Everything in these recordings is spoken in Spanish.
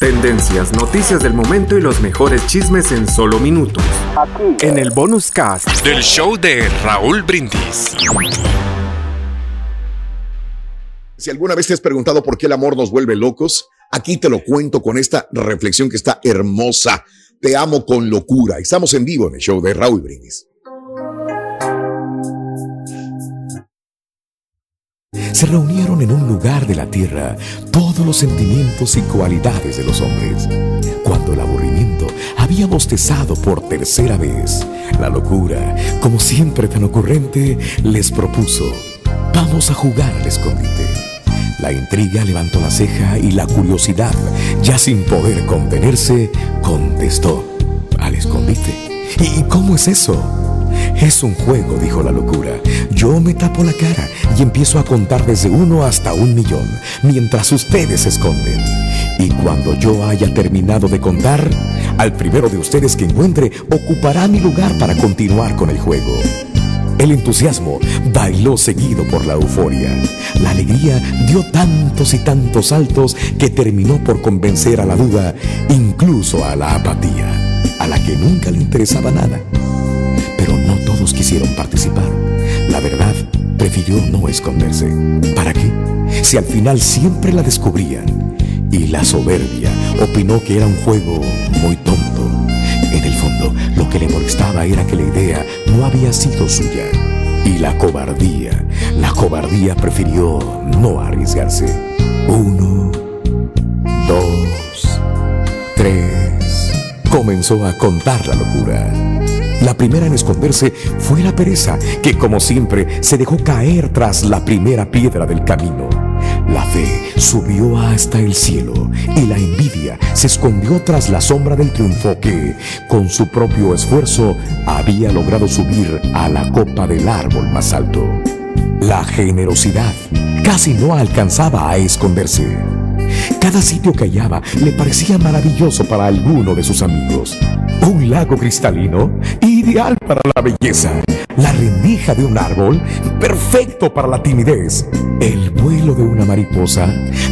Tendencias, noticias del momento y los mejores chismes en solo minutos. Aquí. En el bonus cast del show de Raúl Brindis. Si alguna vez te has preguntado por qué el amor nos vuelve locos, aquí te lo cuento con esta reflexión que está hermosa. Te amo con locura. Estamos en vivo en el show de Raúl Brindis. Se reunieron en un lugar de la tierra todos los sentimientos y cualidades de los hombres. Cuando el aburrimiento había bostezado por tercera vez, la locura, como siempre tan ocurrente, les propuso, vamos a jugar al escondite. La intriga levantó la ceja y la curiosidad, ya sin poder contenerse, contestó, al escondite. ¿Y cómo es eso? Es un juego, dijo la locura. Yo me tapo la cara y empiezo a contar desde uno hasta un millón, mientras ustedes se esconden. Y cuando yo haya terminado de contar, al primero de ustedes que encuentre ocupará mi lugar para continuar con el juego. El entusiasmo bailó seguido por la euforia. La alegría dio tantos y tantos saltos que terminó por convencer a la duda, incluso a la apatía, a la que nunca le interesaba nada pero quisieron participar. La verdad, prefirió no esconderse. ¿Para qué? Si al final siempre la descubrían. Y la soberbia opinó que era un juego muy tonto. En el fondo, lo que le molestaba era que la idea no había sido suya. Y la cobardía, la cobardía prefirió no arriesgarse. Uno, dos, tres. Comenzó a contar la locura. La primera en esconderse fue la pereza, que como siempre se dejó caer tras la primera piedra del camino. La fe subió hasta el cielo y la envidia se escondió tras la sombra del triunfo que, con su propio esfuerzo, había logrado subir a la copa del árbol más alto. La generosidad casi no alcanzaba a esconderse. Cada sitio que hallaba le parecía maravilloso para alguno de sus amigos. Un lago cristalino, ideal para la belleza. La rendija de un árbol, perfecto para la timidez. El vuelo de una mariposa,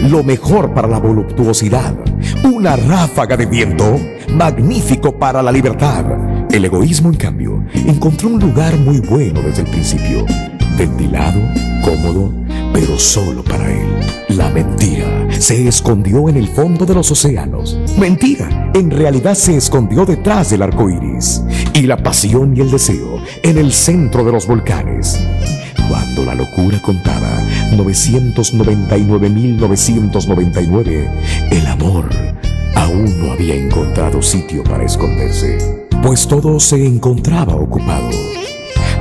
lo mejor para la voluptuosidad. Una ráfaga de viento, magnífico para la libertad. El egoísmo, en cambio, encontró un lugar muy bueno desde el principio. Ventilado, cómodo, pero solo para él. La mentira se escondió en el fondo de los océanos. Mentira, en realidad se escondió detrás del arco iris. Y la pasión y el deseo en el centro de los volcanes. Cuando la locura contaba 999.999, el amor aún no había encontrado sitio para esconderse, pues todo se encontraba ocupado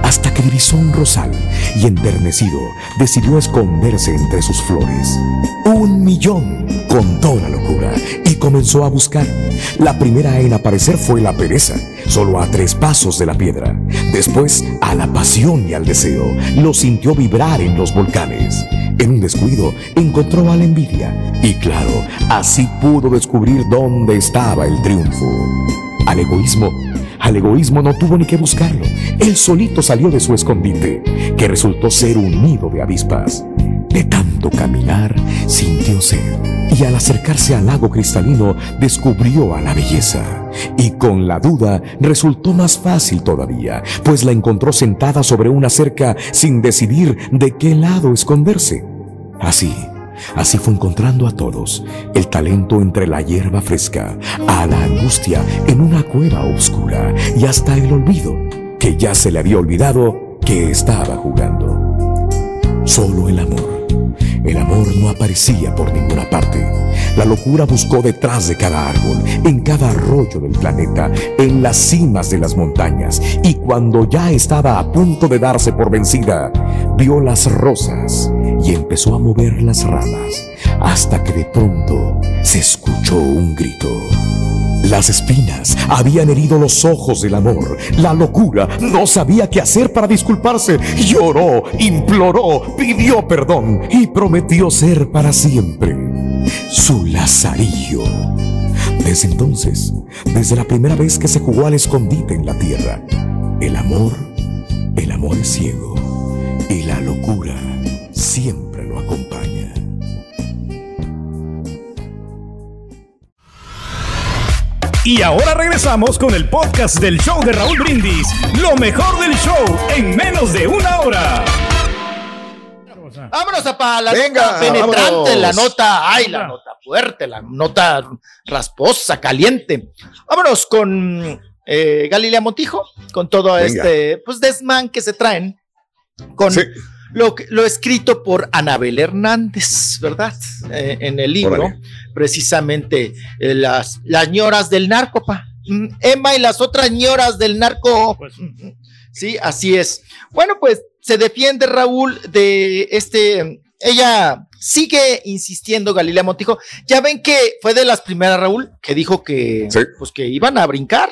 hasta que divisó un rosal y enternecido decidió esconderse entre sus flores. Un millón contó la locura y comenzó a buscar. La primera en aparecer fue la pereza, solo a tres pasos de la piedra. Después, a la pasión y al deseo, lo sintió vibrar en los volcanes. En un descuido, encontró a la envidia y claro, así pudo descubrir dónde estaba el triunfo. Al egoísmo al egoísmo no tuvo ni que buscarlo. Él solito salió de su escondite, que resultó ser un nido de avispas. De tanto caminar, sintió sed. Y al acercarse al lago cristalino, descubrió a la belleza. Y con la duda, resultó más fácil todavía, pues la encontró sentada sobre una cerca sin decidir de qué lado esconderse. Así, Así fue encontrando a todos, el talento entre la hierba fresca, a la angustia en una cueva oscura y hasta el olvido, que ya se le había olvidado que estaba jugando. Solo el amor. El amor no aparecía por ninguna parte. La locura buscó detrás de cada árbol, en cada arroyo del planeta, en las cimas de las montañas, y cuando ya estaba a punto de darse por vencida, vio las rosas y empezó a mover las ramas hasta que de pronto se escuchó un grito. Las espinas habían herido los ojos del amor. La locura no sabía qué hacer para disculparse. Lloró, imploró, pidió perdón y prometió ser para siempre su lazarillo. Desde entonces, desde la primera vez que se jugó al escondite en la tierra, el amor, el amor es ciego y la locura siempre lo acompaña. Y ahora regresamos con el podcast del show de Raúl Brindis. Lo mejor del show en menos de una hora. Vámonos a la nota penetrante, la nota, ay, la nota fuerte, la nota rasposa, caliente. Vámonos con eh, Galilea Montijo, con todo este pues desmán que se traen con lo, lo escrito por Anabel Hernández, ¿verdad? Eh, en el libro, precisamente eh, las, las ñoras del narco, pa. Mm, Emma y las otras ñoras del narco. Pues, sí, así es. Bueno, pues se defiende Raúl de este, ella sigue insistiendo Galilea Montijo. Ya ven que fue de las primeras, Raúl, que dijo que, pues que iban a brincar,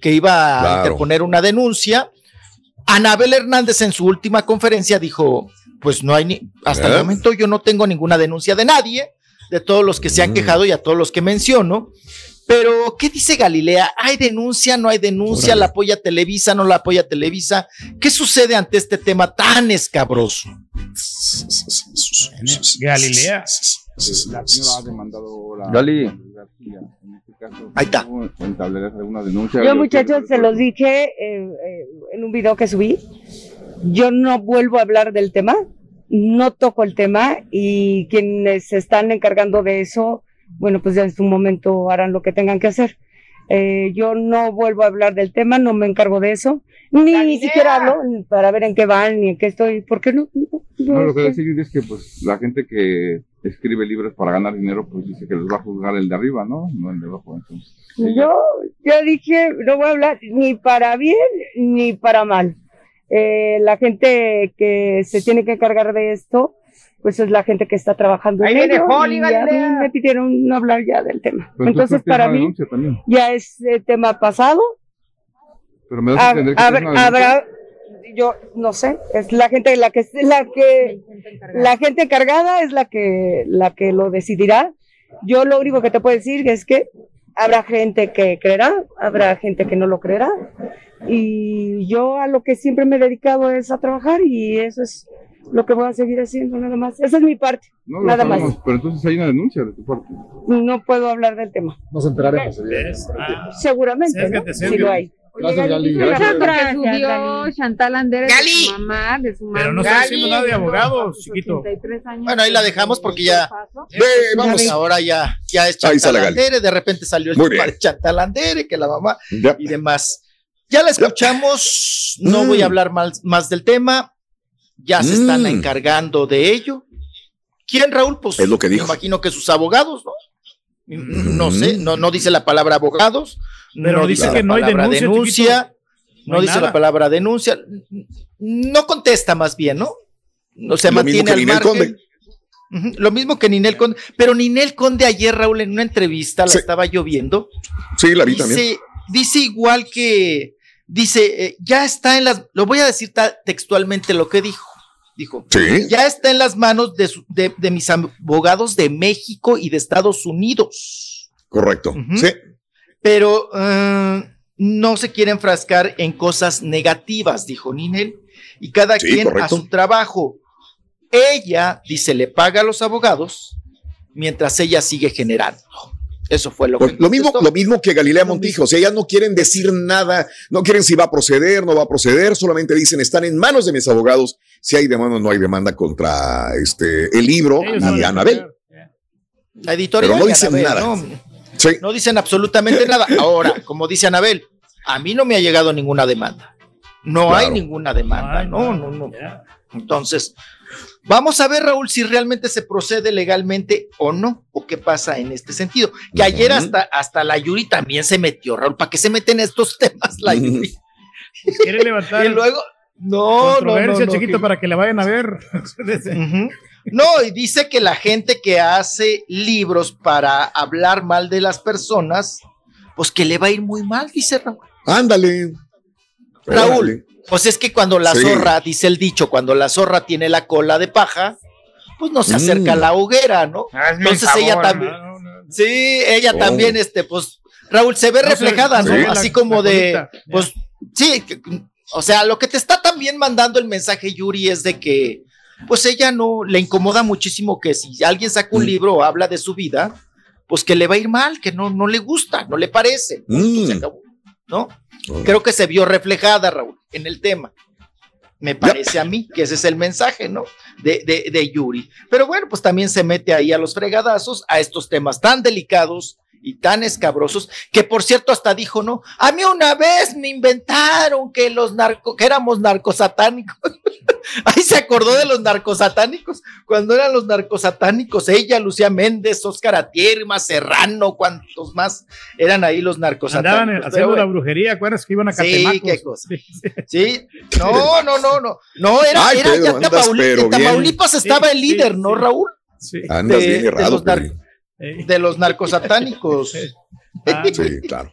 que iba a interponer una denuncia Anabel Hernández en su última conferencia dijo, pues no hay ni, hasta el momento yo no tengo ninguna denuncia de nadie, de todos los que se han mm. quejado y a todos los que menciono. Pero, ¿qué dice Galilea? ¿Hay denuncia? ¿No hay denuncia? ¿La apoya Televisa? ¿No la apoya Televisa? ¿Qué sucede ante este tema tan escabroso? Galilea. La señora ha demandado la. Gali. Ahí está. Yo, muchachos, se los dije eh, eh, en un video que subí. Yo no vuelvo a hablar del tema, no toco el tema y quienes se están encargando de eso, bueno, pues ya en su momento harán lo que tengan que hacer. Eh, yo no vuelvo a hablar del tema, no me encargo de eso, ni, siquiera hablo para ver en qué van ni en qué estoy, porque no. No, lo que decir es que pues la gente que escribe libros para ganar dinero, pues dice que los va a juzgar el de arriba, ¿no? No el de abajo. Entonces, yo ya dije, no voy a hablar ni para bien ni para mal. Eh, la gente que se tiene que encargar de esto, pues es la gente que está trabajando en ello. Y a mí me pidieron no hablar ya del tema. Entonces, para mí, ya es eh, tema pasado. Pero me das a, entender que habrá, yo no sé, es la gente la que la que la gente encargada es la que la que lo decidirá. Yo lo único que te puedo decir es que habrá gente que creerá, habrá gente que no lo creerá. Y yo a lo que siempre me he dedicado es a trabajar y eso es lo que voy a seguir haciendo, nada más. Esa es mi parte, nada más. Pero entonces hay una denuncia de tu parte. No puedo hablar del tema. Nos enteraremos. Seguramente, ¿no? Si lo hay. Gracias, Gali. Gracias, gracias, subió Chantal Andere de su mamá, de su mamá. Pero no está haciendo nada de abogados, chiquito. Bueno, ahí la dejamos porque ya. vamos, ahora ya, ya es Chantal Andere. De repente salió el de Chantal Andere, que la mamá y demás. Ya la escuchamos. No voy a mm. hablar más, más del tema. Ya se están mm. encargando de ello. ¿Quién, Raúl? Pues es lo que dijo. Me imagino que sus abogados, ¿no? No sé, no, no dice la palabra abogados, pero no dice que no hay denuncia, no, dice la palabra denuncia, no contesta más bien, ¿no? O sea, mantiene al margen. Lo mismo que Ninel Conde, pero Ninel Conde ayer, Raúl, en una entrevista, la estaba lloviendo. Sí, la vi dice, también. Dice igual que, dice, eh, ya está en las, lo voy a decir textualmente lo que dijo. Dijo, ya está en las manos de, de, mis abogados de México y de Estados Unidos. Correcto. Sí pero eh, no se quiere enfrascar en cosas negativas, dijo Ninel, y cada quien a su trabajo. Ella, dice, le paga a los abogados mientras ella sigue generando. Eso fue lo que. Lo mismo, lo mismo que Galilea Montijo. O sea, ellas no quieren decir nada, no quieren si va a proceder, no va a proceder, solamente dicen están en manos de mis abogados. Si hay demanda, no hay demanda contra este el libro y Anabel. La editorial. Pero no dicen nada. No dicen absolutamente nada. Ahora, como dice Anabel, a mí no me ha llegado ninguna demanda. No hay ninguna demanda. no, no, no. Entonces, vamos a ver, Raúl, si realmente se procede legalmente o no, o qué pasa en este sentido. Que ayer hasta, hasta la Yuri también se metió, Raúl. ¿Para qué se meten estos temas la Yuri? Quiere levantar. y luego, no, no, no, chiquito, para que la vayan a ver. No, y dice que la gente que hace libros para hablar mal de las personas, pues que le va a ir muy mal, dice Raúl. Ándale. Raúl, pues es que cuando la zorra, dice el dicho, cuando la zorra tiene la cola de paja, pues no se acerca a la mm. hoguera, ¿no? Ah, Entonces ella también. Sí, ella oh. también, este, pues, Raúl se ve reflejada, ¿no? Así como de, pues, sí, o sea, lo que te está también mandando el mensaje, Yuri, es de que pues ella no le incomoda muchísimo que si alguien saca un mm. libro o habla de su vida, pues que le va a ir mal, que no, no le gusta, no le parece. Mm. ¿No? Creo que se vio reflejada, Raúl, en el tema. Me parece a mí que ese es el mensaje, ¿no? De, de, de Yuri. Pero bueno, pues también se mete ahí a los fregadazos, a estos temas tan delicados y tan escabrosos, que por cierto hasta dijo, ¿no? A mí una vez me inventaron que los narcos, que éramos narcosatánicos. Ahí se acordó de los narcosatánicos, cuando eran los narcosatánicos, ella, Lucía Méndez, Óscar Atierma, Serrano, cuantos más eran ahí los narcosatánicos. Andaban haciendo la brujería, ¿acuerdas que iban a Catemacos? Sí, qué cosa. Sí, no, no, no, no, no, era, era ya Tamaulipas, estaba el líder, ¿no, Raúl? Sí. Andas bien errado, de los narcosatánicos. sí, claro.